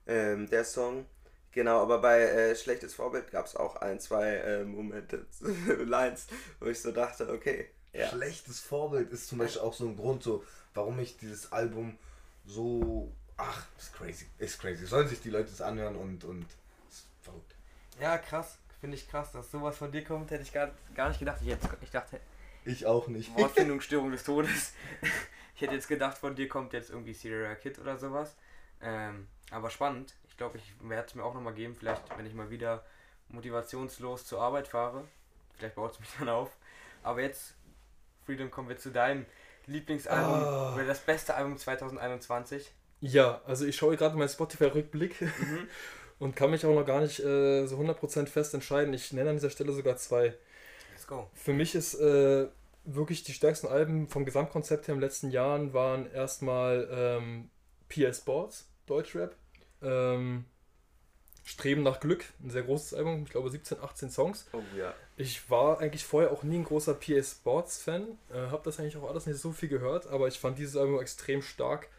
Ähm, der Song. Genau, aber bei äh, Schlechtes Vorbild gab es auch ein, zwei äh, Momente, Lines, wo ich so dachte, okay. Ja. Schlechtes Vorbild ist zum Beispiel auch so ein Grund, so, warum ich dieses Album so. Ach, ist crazy. Ist crazy. Sollen sich die Leute das anhören und. und ist verrückt. Ja, krass. Finde ich krass, dass sowas von dir kommt, hätte ich gar, gar nicht gedacht. Ich, jetzt, ich dachte, Ich auch nicht. Wortfindungsstörung des Todes. Ich hätte jetzt gedacht, von dir kommt jetzt irgendwie Serial Kid oder sowas. Ähm, aber spannend. Ich glaube, ich werde es mir auch nochmal geben. Vielleicht, wenn ich mal wieder motivationslos zur Arbeit fahre. Vielleicht baut es mich dann auf. Aber jetzt, Freedom, kommen wir zu deinem Lieblingsalbum Ah. oder das beste Album 2021. Ja, also ich schaue gerade meinen Spotify-Rückblick Mhm. und kann mich auch noch gar nicht äh, so 100% fest entscheiden. Ich nenne an dieser Stelle sogar zwei. Let's go. Für mich ist äh, wirklich die stärksten Alben vom Gesamtkonzept her in den letzten Jahren waren erstmal ähm, PS Sports, Deutschrap. Ähm, Streben nach Glück, ein sehr großes Album, ich glaube 17, 18 Songs. Oh ja. Ich war eigentlich vorher auch nie ein großer PS Sports Fan, äh, habe das eigentlich auch alles nicht so viel gehört, aber ich fand dieses Album extrem stark,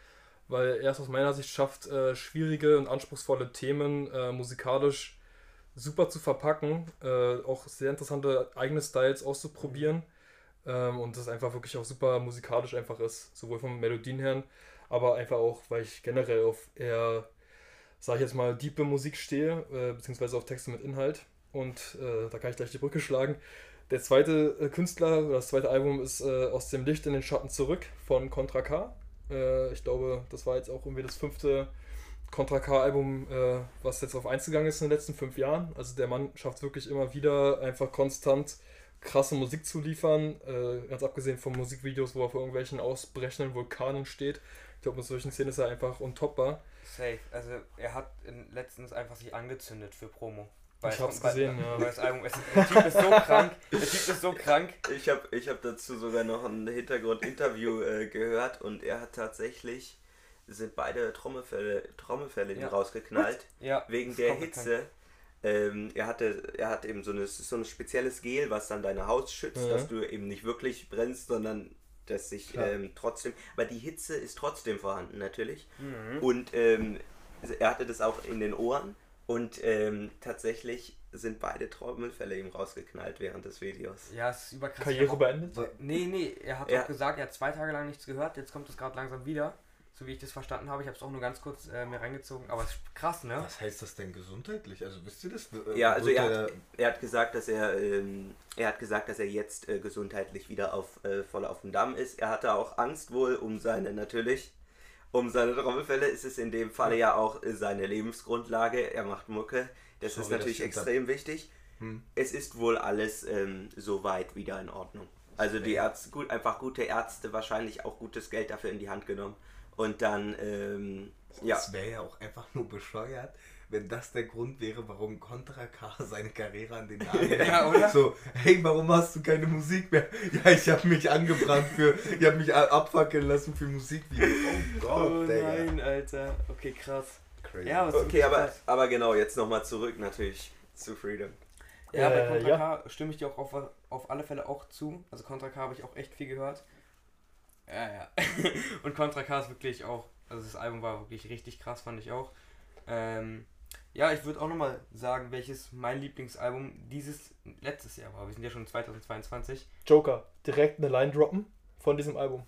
weil er es aus meiner Sicht schafft, äh, schwierige und anspruchsvolle Themen äh, musikalisch super zu verpacken, äh, auch sehr interessante eigene Styles auszuprobieren ähm, und das einfach wirklich auch super musikalisch einfach ist, sowohl von Melodien her, aber einfach auch, weil ich generell auf eher, sag ich jetzt mal, diepe Musik stehe, äh, beziehungsweise auf Texte mit Inhalt und äh, da kann ich gleich die Brücke schlagen. Der zweite äh, Künstler, oder das zweite Album ist äh, Aus dem Licht in den Schatten zurück von Contra K. Äh, ich glaube, das war jetzt auch irgendwie das fünfte Contra K-Album, äh, was jetzt auf eins gegangen ist in den letzten fünf Jahren. Also der Mann schafft wirklich immer wieder einfach konstant krasse Musik zu liefern. Äh, ganz abgesehen von Musikvideos, wo er vor irgendwelchen ausbrechenden Vulkanen steht. Ich glaube, mit solchen Szenen ist er einfach untoppbar. Safe. Also er hat in, letztens einfach sich angezündet für Promo. Ich hab's gesehen, ja. Weil das Album ist, der Typ ist so krank. Der Typ ist so krank. Ich habe ich hab dazu sogar noch ein Hintergrundinterview äh, gehört und er hat tatsächlich, sind beide Trommelfälle, Trommelfälle Ja. rausgeknallt, Ja. wegen der Hitze. Ähm, er hatte, er hat eben so, eine, so ein spezielles Gel, was dann deine Haut schützt, Ja. dass du eben nicht wirklich brennst, sondern dass sich ähm, trotzdem, aber die Hitze ist trotzdem vorhanden natürlich. Mhm. Und ähm, er hatte das auch in den Ohren und ähm, tatsächlich sind beide Trommelfälle ihm rausgeknallt während des Videos. Ja, es ist überkrass. Karriere beendet? Nee, nee, er hat Ja. auch gesagt, er hat zwei Tage lang nichts gehört, jetzt kommt es gerade langsam wieder. So wie ich das verstanden habe. Ich habe es auch nur ganz kurz äh, mir reingezogen, aber es ist krass, ne? Was heißt das denn gesundheitlich? Also wisst ihr das? Äh, Ja, also er hat, er hat gesagt, dass er ähm, er hat gesagt, dass er jetzt äh, gesundheitlich wieder auf äh, voll auf dem Damm ist. Er hatte auch Angst wohl um seine natürlich um seine Trommelfälle. Es ist in dem Falle ja auch seine Lebensgrundlage. Er macht Mucke. Das Sorry, ist das natürlich stimmt. extrem wichtig. Hm. Es ist wohl alles ähm, soweit wieder in Ordnung. Also die Ärzte, gut, einfach gute Ärzte, wahrscheinlich auch gutes Geld dafür in die Hand genommen. Und dann, ähm, ja. Das wäre ja auch einfach nur bescheuert, wenn das der Grund wäre, warum Contra K seine Karriere an den Nagel Ja, oder? So, hey, warum hast du keine Musik mehr? Ja, ich habe mich angebrannt für, ich habe mich abfackeln lassen für Musikvideos. Oh Gott, Oh Digga. nein, Alter. Okay, krass. Crazy. Ja, was Okay, aber, aber genau, jetzt nochmal zurück natürlich zu Freedom. Ja, bei Äh, Contra ja. K stimme ich dir auch auf, auf alle Fälle auch zu. Also Contra K habe ich auch echt viel gehört. Ja, ja. Und Contra K ist wirklich auch, also das Album war wirklich richtig krass, fand ich auch. Ähm, ja, ich würde auch nochmal sagen, welches mein Lieblingsalbum dieses letztes Jahr war. Wir sind ja schon 2022. Joker, direkt eine Line droppen von diesem Album.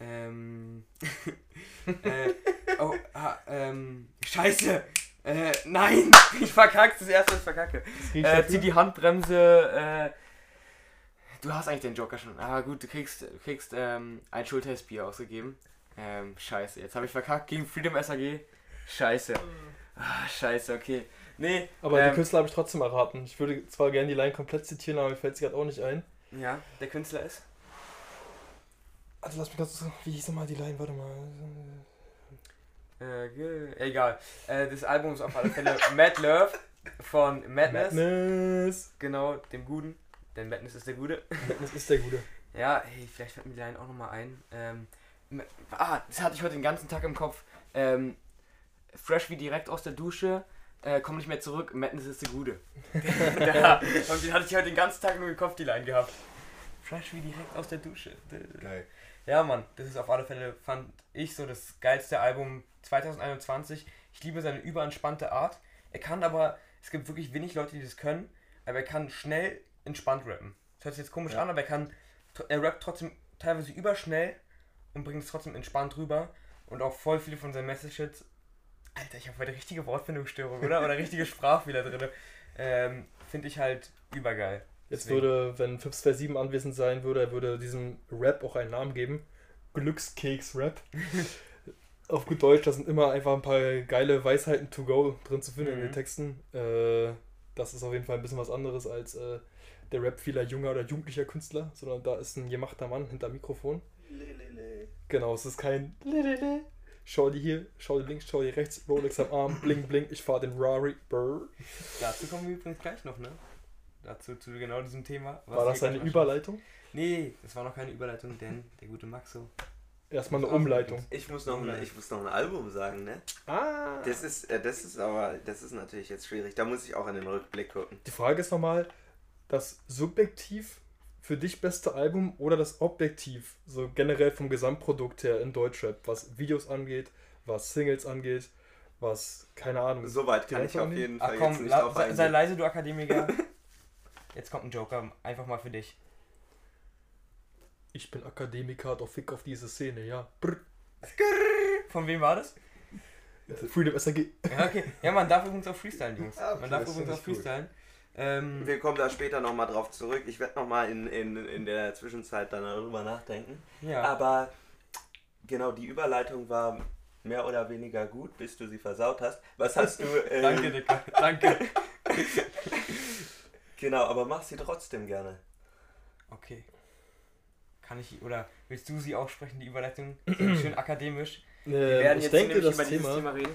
Ähm. äh, oh, ah, ähm. Scheiße! Äh, nein! Ich verkacke das erste, was ich verkacke. Äh, zieh die Handbremse. Äh, du hast eigentlich den Joker schon. Ah, gut, du kriegst, du kriegst ähm, ein Schulterbier ausgegeben. Ähm, scheiße, jetzt habe ich verkackt gegen Freedom SAG. Scheiße. Ah, scheiße, okay. Nee, Aber ähm, den Künstler habe ich trotzdem erraten. Ich würde zwar gerne die Line komplett zitieren, aber mir fällt es gerade auch nicht ein. ja, der Künstler ist. Also lass mich ganz. Wie hieß nochmal die Line? Warte mal. Äh, ge- egal. Äh, das Album ist auf alle Fälle Mad Love von Madness. Madness. Genau, dem Guten. Denn Madness ist der Gute. Madness ist der Gute. Ja, hey, vielleicht fällt mir die Line auch nochmal ein. Ähm, ah, das hatte ich heute den ganzen Tag im Kopf. Ähm, fresh wie direkt aus der Dusche, äh, komm nicht mehr zurück, Madness ist der Gute. ja, und den hatte ich heute den ganzen Tag nur im Kopf, die Line gehabt. Fresh wie direkt aus der Dusche. Geil. Ja, Mann, das ist auf alle Fälle, fand ich, so das geilste Album 2021. Ich liebe seine überentspannte Art. Er kann aber, es gibt wirklich wenig Leute, die das können, aber er kann schnell entspannt rappen. Das hört sich jetzt komisch Ja. an, aber er kann, er rappt trotzdem teilweise überschnell und bringt es trotzdem entspannt rüber. Und auch voll viele von seinen Messages. Alter, ich habe heute richtige Wortfindungsstörung, oder? Oder richtige Sprachfehler drin. Ähm, Finde ich halt übergeil. Jetzt Deswegen. würde, wenn 527 anwesend sein würde, er würde diesem Rap auch einen Namen geben. Glückskeks-Rap. Auf gut Deutsch, da sind immer einfach ein paar geile Weisheiten to go drin zu finden in Mhm. den Texten. Äh, das ist auf jeden Fall ein bisschen was anderes als äh, der Rap vieler junger oder jugendlicher Künstler, sondern da ist ein gemachter Mann hinter Mikrofon. Genau, es ist kein Lelele. Schau dir hier, schau dir links, schau dir rechts, Rolex am Arm, bling bling, ich fahr den Rari. Brr. Dazu kommen wir übrigens gleich noch, ne? Dazu zu genau diesem Thema. was War das eine Überleitung? Nee, das war noch keine Überleitung, denn der gute Maxo. Erstmal eine Umleitung. Ich muss noch, ein, ich muss noch ein Album sagen, ne? Ah! Das ist, äh, das ist aber, das ist natürlich jetzt schwierig. Da muss ich auch in den Rückblick gucken. Die Frage ist nochmal, das subjektiv für dich beste Album oder das objektiv, so generell vom Gesamtprodukt her in Deutschrap, was Videos angeht, was Singles angeht, was, keine Ahnung. Soweit kann ich auf jeden Ach Fall jetzt komm, nicht la, drauf sei, sei leise, du Akademiker. Jetzt kommt ein Joker, einfach mal für dich. Ich bin Akademiker, doch fick auf diese Szene, ja. Brr. Von wem war das? Freedom SAG. Ja, okay. Ja, man darf übrigens auch freestylen, Jungs. Ah, okay, man darf übrigens auch ich gut. Ähm, Wir kommen da später nochmal drauf zurück. Ich werde nochmal in, in, in der Zwischenzeit dann darüber nachdenken. ja. Aber genau, die Überleitung war mehr oder weniger gut, bis du sie versaut hast. Was hast du... Äh, Danke, Dicker. Danke. Genau, aber mach sie trotzdem gerne. Okay. Kann ich, oder willst du sie aussprechen, die Überleitung? Schön akademisch. Wir Ähm, werden ich jetzt denke, nämlich das über dieses Thema, Thema reden.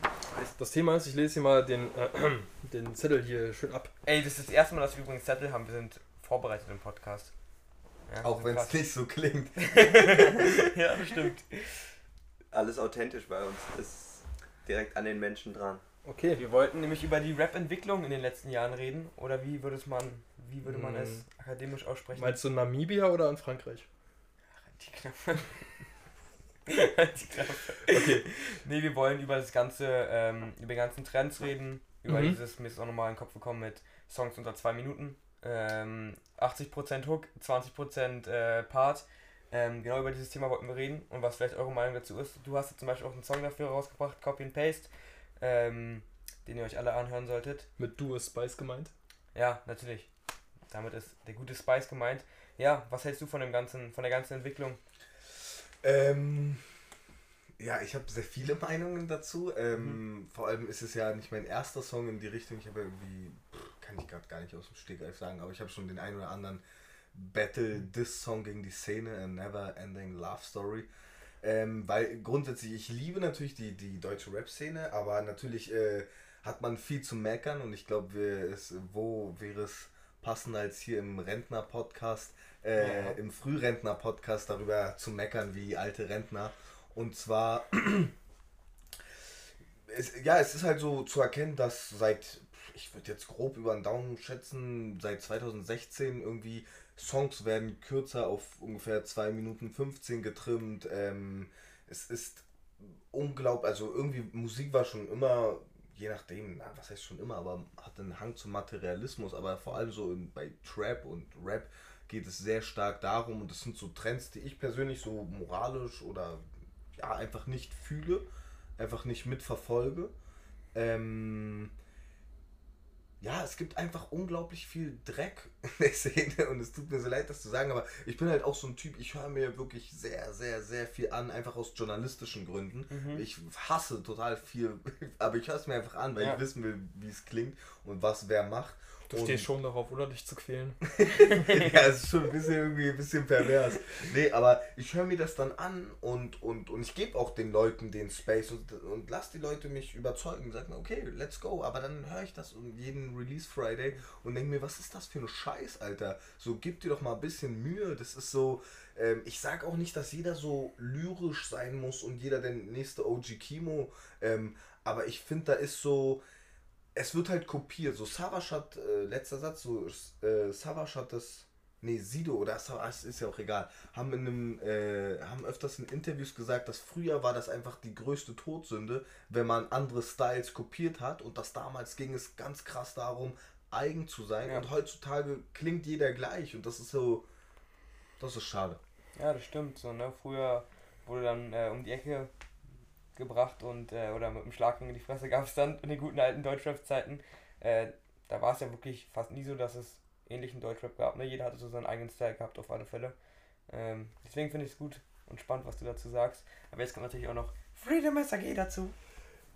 das Thema ist, ich lese hier mal den, äh, den Zettel hier schön ab. Ey, das ist das erste Mal, dass wir übrigens Zettel haben. Wir sind vorbereitet im Podcast. Ja, Auch wenn es nicht so klingt. ja, stimmt. Alles authentisch bei uns. Ist direkt an den Menschen dran. Okay. Wir wollten nämlich über die Rap-Entwicklung in den letzten Jahren reden. Oder wie würde es man, wie würde man Hm. es akademisch aussprechen? Meinst du Namibia oder in Frankreich? Die Klappe. die Klappe. Okay. Nee, wir wollen über das ganze, ähm, über die ganzen Trends reden. Über Mhm. dieses, mir ist auch nochmal in den Kopf gekommen mit Songs unter zwei Minuten. Ähm, 80% Hook, 20% äh, Part. Ähm, genau über dieses Thema wollten wir reden und was vielleicht eure Meinung dazu ist. Du hast jetzt zum Beispiel auch einen Song dafür rausgebracht, Copy and Paste, ähm, den ihr euch alle anhören solltet. Mit Du ist Spice gemeint? Ja, natürlich. Damit ist der gute Spice gemeint. Ja, was hältst du von dem ganzen, von der ganzen Entwicklung? Ähm, Ja, ich habe sehr viele Meinungen dazu. Ähm, mhm. Vor allem ist es ja nicht mein erster Song in die Richtung. Ich habe irgendwie, kann ich gerade gar nicht aus dem Stegreif sagen, aber ich habe schon den einen oder anderen Battle This Song gegen die Szene, A Never Ending Love Story. Ähm, weil grundsätzlich, ich liebe natürlich die, die deutsche Rap-Szene, aber natürlich äh, hat man viel zu meckern und ich glaube, wo wäre es passender als hier im Rentner-Podcast, äh, ja. im Frührentner-Podcast darüber zu meckern wie alte Rentner. Und zwar, es, ja, es ist halt so zu erkennen, dass seit, ich würde jetzt grob über den Daumen schätzen, seit 2016 irgendwie Songs werden kürzer auf ungefähr 2 Minuten 15 getrimmt. Ähm, es ist unglaublich, also irgendwie Musik war schon immer, je nachdem, na, was heißt schon immer, aber hat einen Hang zum Materialismus, aber vor allem so in, bei Trap und Rap geht es sehr stark darum und das sind so Trends, die ich persönlich so moralisch oder ja einfach nicht fühle, einfach nicht mitverfolge. Ähm, ja, es gibt einfach unglaublich viel Dreck in der Szene und es tut mir so leid, das zu sagen, aber ich bin halt auch so ein Typ, ich höre mir wirklich sehr, sehr, sehr viel an, einfach aus journalistischen Gründen. Mhm. Ich hasse total viel, aber ich höre es mir einfach an, weil ja. ich wissen will, wie es klingt und was wer macht. Du stehst schon darauf, oder dich zu quälen. ja, es ist schon ein bisschen irgendwie ein bisschen pervers. Nee, aber ich höre mir das dann an und, und, und ich gebe auch den Leuten den Space und, und lass die Leute mich überzeugen. Sag mir, okay, let's go. Aber dann höre ich das um jeden Release Friday und denke mir, was ist das für ein Scheiß, Alter? So, gib dir doch mal ein bisschen Mühe. Das ist so, ähm, ich sage auch nicht, dass jeder so lyrisch sein muss und jeder der nächste OG Kimo. Ähm, aber ich finde, da ist so es wird halt kopiert. So Savas hat, äh, letzter Satz, so äh, Savas hat das, nee, Sido oder Savas ist ja auch egal, haben in einem, äh, haben öfters in Interviews gesagt, dass früher war das einfach die größte Todsünde, wenn man andere Styles kopiert hat und dass damals ging es ganz krass darum, eigen zu sein ja. und heutzutage klingt jeder gleich und das ist so, das ist schade. Ja, das stimmt so, ne? Früher wurde dann äh, um die Ecke gebracht und äh, oder mit dem Schlag in die Fresse gab es dann in den guten alten Deutschrap-Zeiten. Äh, da war es ja wirklich fast nie so, dass es ähnlichen Deutschrap gab. Ne? Jeder hatte so seinen eigenen Style gehabt, auf alle Fälle. Ähm, deswegen finde ich es gut und spannend, was du dazu sagst. Aber jetzt kommt natürlich auch noch Freedom SAG dazu.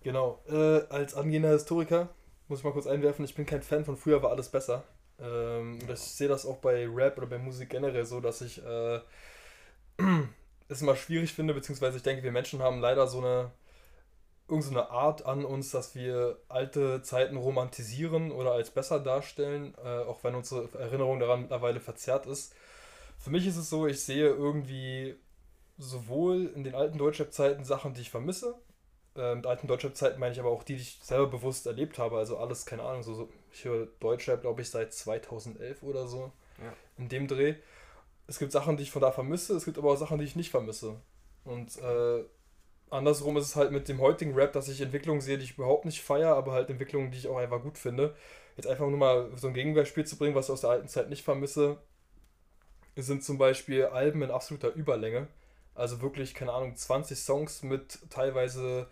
Genau, äh, als angehender Historiker muss ich mal kurz einwerfen, ich bin kein Fan von früher war alles besser. Ähm, ja. Ich sehe das auch bei Rap oder bei Musik generell so, dass ich äh, es immer schwierig finde, beziehungsweise ich denke, wir Menschen haben leider so eine irgendeine Art an uns, dass wir alte Zeiten romantisieren oder als besser darstellen, äh, auch wenn unsere Erinnerung daran mittlerweile verzerrt ist. Für mich ist es so, ich sehe irgendwie sowohl in den alten Deutschrap-Zeiten Sachen, die ich vermisse. Äh, mit alten Deutschrap-Zeiten meine ich aber auch die, die ich selber bewusst erlebt habe. Also alles, keine Ahnung, so, so ich höre Deutschrap, glaube ich, seit 2011 oder so. Ja. In dem Dreh es gibt Sachen, die ich von da vermisse, es gibt aber auch Sachen, die ich nicht vermisse. Und äh, andersrum ist es halt mit dem heutigen Rap, dass ich Entwicklungen sehe, die ich überhaupt nicht feiere, aber halt Entwicklungen, die ich auch einfach gut finde. Jetzt einfach nur mal so ein Gegenbeispiel zu bringen, was ich aus der alten Zeit nicht vermisse, sind zum Beispiel Alben in absoluter Überlänge. Also wirklich, keine Ahnung, 20 Songs mit teilweise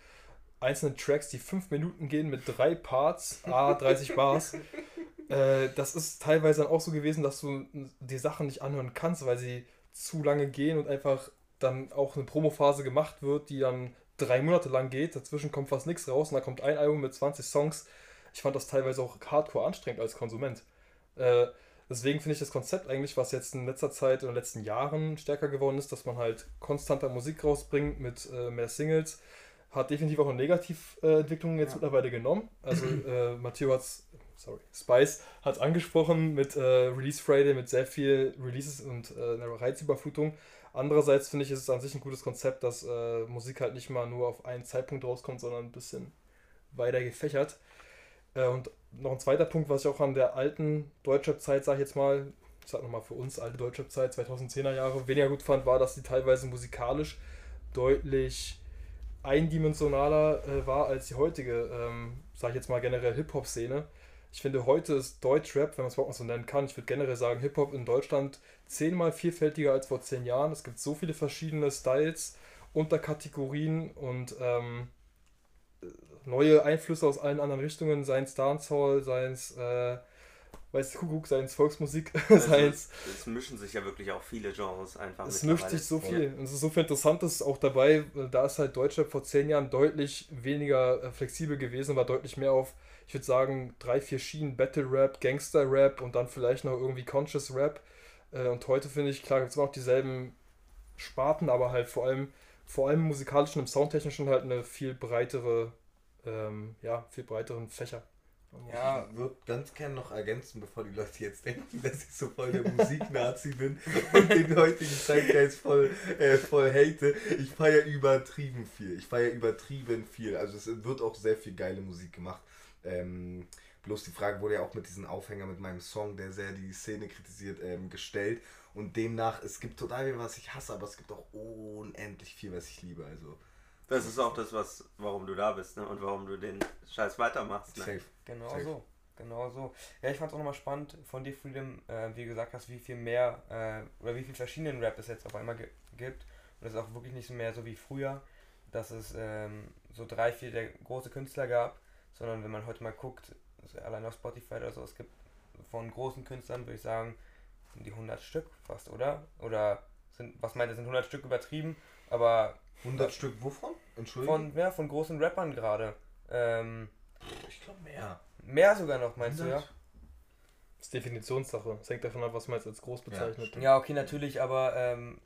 einzelnen Tracks, die 5 Minuten gehen mit drei Parts, a 30 Bars. Äh, das ist teilweise dann auch so gewesen, dass du die Sachen nicht anhören kannst, weil sie zu lange gehen und einfach dann auch eine Promophase gemacht wird, die dann drei Monate lang geht. Dazwischen kommt fast nichts raus und da kommt ein Album mit 20 Songs. Ich fand das teilweise auch hardcore anstrengend als Konsument. Äh, deswegen finde ich das Konzept eigentlich, was jetzt in letzter Zeit in den letzten Jahren stärker geworden ist, dass man halt konstanter Musik rausbringt mit äh, mehr Singles, hat definitiv auch eine Negativentwicklung jetzt ja. mittlerweile genommen. Also äh, Matteo hat es sorry, Spice hat es angesprochen mit äh, Release Friday, mit sehr viel Releases und äh, einer Reizüberflutung. Andererseits finde ich, ist es an sich ein gutes Konzept, dass äh, Musik halt nicht mal nur auf einen Zeitpunkt rauskommt, sondern ein bisschen weiter gefächert. Äh, und noch ein zweiter Punkt, was ich auch an der alten Deutschrap-Zeit, sage ich jetzt mal, ich sag nochmal für uns, alte Deutschrap-Zeit, 2010er Jahre, weniger gut fand, war, dass sie teilweise musikalisch deutlich eindimensionaler äh, war als die heutige, ähm, sage ich jetzt mal generell Hip-Hop-Szene. Ich finde, heute ist Deutschrap, wenn man es überhaupt noch so nennen kann, ich würde generell sagen, Hip-Hop in Deutschland zehnmal vielfältiger als vor zehn Jahren. Es gibt so viele verschiedene Styles, Unterkategorien und ähm, neue Einflüsse aus allen anderen Richtungen, seien es Dancehall, seien es äh, weiß Kuckuck, seien es Volksmusik, Also seien es, es mischen sich ja wirklich auch viele Genres einfach Es mischt sich so viel. Und es ist so viel Interessantes auch dabei. Da ist halt Deutschrap vor zehn Jahren deutlich weniger äh, flexibel gewesen, war deutlich mehr auf, ich würde sagen, drei, vier Schienen: Battle Rap, Gangster Rap und dann vielleicht noch irgendwie Conscious Rap. Äh, Und heute finde ich, klar, gibt es immer noch dieselben Sparten, aber halt vor allem, vor allem musikalisch und Soundtechnischen halt eine viel breitere, ähm, ja, viel breiteren Fächer. Ja, würde ganz gerne noch ergänzen, bevor die Leute jetzt denken, dass ich so voll der Musiknazi bin und den heutigen Zeitgeist voll, äh, voll hate. Ich feiere übertrieben viel. Ich feiere übertrieben viel. Also es wird auch sehr viel geile Musik gemacht. Ähm, bloß die Frage wurde ja auch mit diesem Aufhänger mit meinem Song, der sehr die Szene kritisiert, ähm, gestellt. Und demnach, es gibt total viel, was ich hasse, aber es gibt auch unendlich viel, was ich liebe. Also Das ist auch das, was, warum du da bist ne? und warum du den Scheiß weitermachst. Ne? safe. Genau Safe. so. Genau so. Ja, ich fand es auch nochmal spannend von dir, Freedom, äh, wie du gesagt hast, wie viel mehr äh, oder wie viel verschiedenen Rap es jetzt auf einmal gi- gibt. Und es ist auch wirklich nicht so mehr so wie früher, dass es ähm, so drei, vier der große Künstler gab, sondern wenn man heute mal guckt, also allein auf Spotify oder so, es gibt von großen Künstlern, würde ich sagen, um die 100 Stück fast, oder? Oder sind, was meint ihr, sind 100 Stück übertrieben, aber 100 Stück wovon? Entschuldigung? von, ja, von großen Rappern gerade. Ähm, ich glaube mehr. mehr sogar noch, meinst du, ja? 100? Das ist Definitionssache. Das hängt davon ab, was man jetzt als groß bezeichnet. stimmt. Ja, okay, natürlich, aber ähm,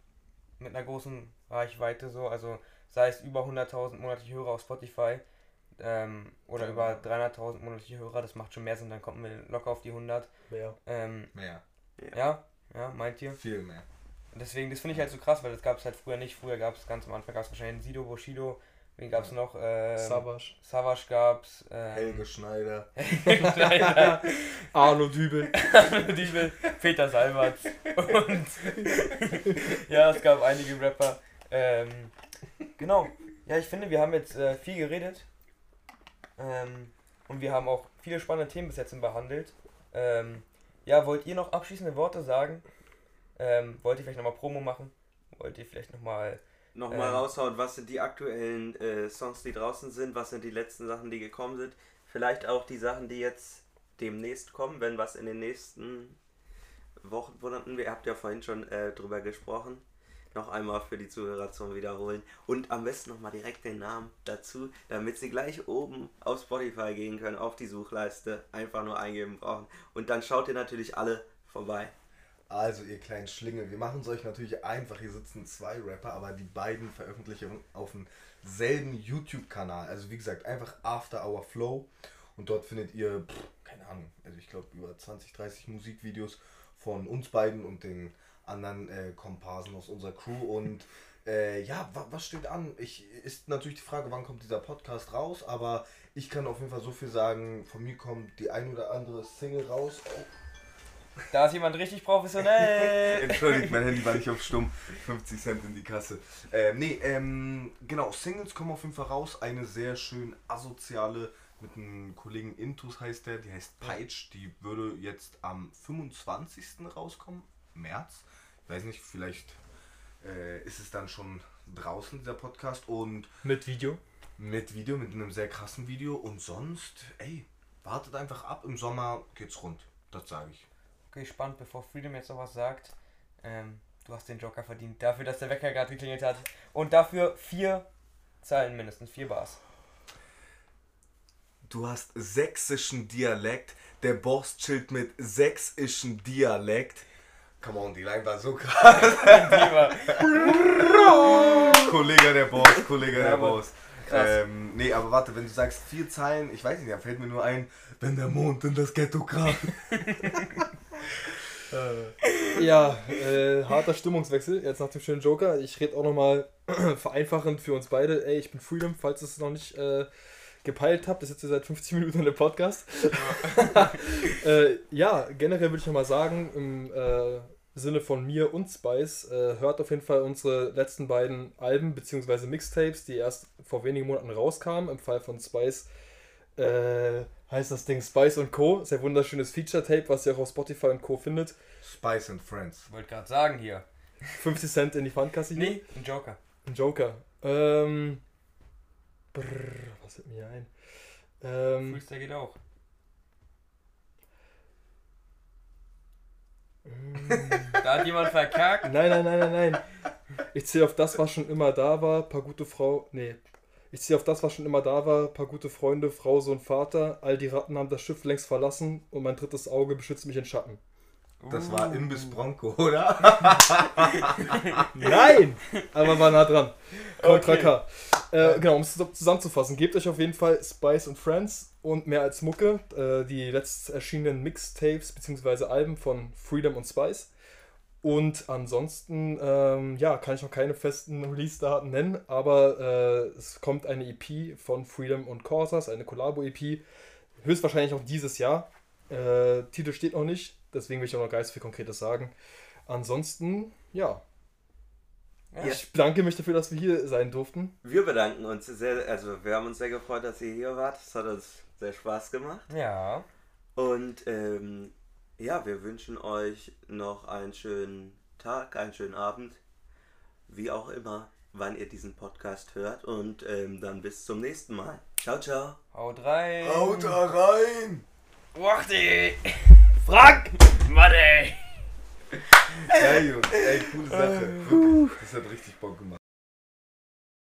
mit einer großen Reichweite so, also sei es über 100.000 monatliche Hörer auf Spotify ähm, oder über 300.000 monatliche Hörer, das macht schon mehr Sinn, dann kommt man locker auf die 100. Mehr. Ähm, Mehr. ja, ja, meint ihr? Viel mehr. Und deswegen, das finde ich halt so krass, weil das gab es halt früher nicht. Früher gab es ganz am Anfang gab es wahrscheinlich Sido, Bushido, wen gab es noch? Ähm, Savage. Savage gab es. Ähm, Helge Schneider. Schneider, Arno Dübel. Diebel, Peter Salvatz und ja, es gab einige Rapper. Ähm, genau. Ja, ich finde, wir haben jetzt äh, viel geredet ähm, und wir haben auch viele spannende Themen bis jetzt behandelt. Ähm, ja, wollt ihr noch abschließende Worte sagen? Ähm, wollt ihr vielleicht nochmal Promo machen? Wollt ihr vielleicht nochmal... Nochmal Ähm. raushauen, was sind die aktuellen äh, Songs, die draußen sind, was sind die letzten Sachen, die gekommen sind. Vielleicht auch die Sachen, die jetzt demnächst kommen, wenn was in den nächsten Wochen, Monaten, ihr habt ja vorhin schon äh, drüber gesprochen. Noch einmal für die Zuhörer zum Wiederholen. Und am besten nochmal direkt den Namen dazu, damit sie gleich oben auf Spotify gehen können, auf die Suchleiste, einfach nur eingeben brauchen. Und dann schaut ihr natürlich alle vorbei. Also, ihr kleinen Schlingel, wir machen es euch natürlich einfach. Hier sitzen zwei Rapper, aber die beiden veröffentlichen auf demselben YouTube-Kanal. Also, wie gesagt, einfach After Our Flow. Und dort findet ihr, pff, keine Ahnung, also ich glaube über 20, 30 Musikvideos von uns beiden und den anderen äh, Komparsen aus unserer Crew. Und äh, ja, wa was steht an? Ich, ist natürlich die Frage, wann kommt dieser Podcast raus, aber ich kann auf jeden Fall so viel sagen. Von mir kommt die ein oder andere Single raus. Oh. Da ist jemand richtig professionell. Entschuldigt, mein Handy war nicht auf Stumm. 50 Cent in die Kasse. Ähm, nee, ähm, genau, Singles kommen auf jeden Fall raus. Eine sehr schön asoziale mit einem Kollegen Intus heißt der, die heißt Peitsch. Die würde jetzt am 25. rauskommen, März. Ich weiß nicht, vielleicht äh, ist es dann schon draußen, dieser Podcast. Und Mit Video. mit Video, mit einem sehr krassen Video. Und sonst, ey, wartet einfach ab. Im Sommer geht's rund. Das sage ich. Spannend, bevor Freedom jetzt noch was sagt. Ähm, du hast den Joker verdient. Dafür, dass der Wecker gerade geklingelt hat. Und dafür vier Zeilen mindestens, vier Bars. Du hast sächsischen Dialekt. Der Boss chillt mit sächsischen Dialekt. Come on, die Line war so krass. Kollege der Boss, Kollege der. Boss. Krass. Ähm, nee, aber warte, wenn du sagst vier Zeilen, ich weiß nicht, da fällt mir nur ein, wenn der Mond in das Ghetto kracht. Ja, äh, harter Stimmungswechsel, jetzt nach dem schönen Joker. Ich rede auch nochmal vereinfachend für uns beide. Ey, ich bin Freedom, falls ihr es noch nicht äh, gepeilt habt. Das ist jetzt seit 50 Minuten in der Podcast. äh, ja, generell würde ich nochmal sagen, im äh, Sinne von mir und Spice, äh, hört auf jeden Fall unsere letzten beiden Alben bzw. Mixtapes, die erst vor wenigen Monaten rauskamen. Im Fall von Spice äh, heißt das Ding Spice und Co. Sehr wunderschönes Feature-Tape, was ihr auch auf Spotify und Co. findet. Spice and Friends. Wollte gerade sagen hier. 50 Cent in die Pfandkasse hier. Nee, ein Joker. Ein Joker. Ähm. Brrr, was fällt mir hier ein? Ähm, Freestyle geht auch. Da hat jemand verkackt. Nein, nein, nein, nein, nein. Ich zähle auf das, was schon immer da war. Paar gute Frau. Nee. Ich zähle auf das, was schon immer da war. Paar gute Freunde, Frau, Sohn, Vater. All die Ratten haben das Schiff längst verlassen und mein drittes Auge beschützt mich in Schatten. Das war Imbiss Bronco, oder? Nein! Aber war nah dran. Contra Okay. K. Äh, genau, um es zusammenzufassen, gebt euch auf jeden Fall Spice und Friends und mehr als Mucke, äh, die letzt erschienenen Mixtapes bzw. Alben von Freedom und Spice. Und ansonsten, ähm, ja, kann ich noch keine festen Release-Daten nennen, aber äh, es kommt eine EP von Freedom und Corsas, eine Collabo-EP, höchstwahrscheinlich auch dieses Jahr. Äh, Titel steht noch nicht, deswegen will ich auch noch gar nicht so viel Konkretes sagen. Ansonsten, ja, Ja. ich bedanke mich dafür, dass wir hier sein durften. Wir bedanken uns sehr, also wir haben uns sehr gefreut, dass ihr hier wart. Es hat uns sehr Spaß gemacht. Ja. Und ähm, ja, wir wünschen euch noch einen schönen Tag, einen schönen Abend, wie auch immer, wann ihr diesen Podcast hört. Und ähm, dann bis zum nächsten Mal. Ciao, ciao. Haut rein. Haut da rein! Warte. Frank! Warte. Ey, Jungs, ey, coole Sache. Wirklich. Das hat richtig Bock gemacht.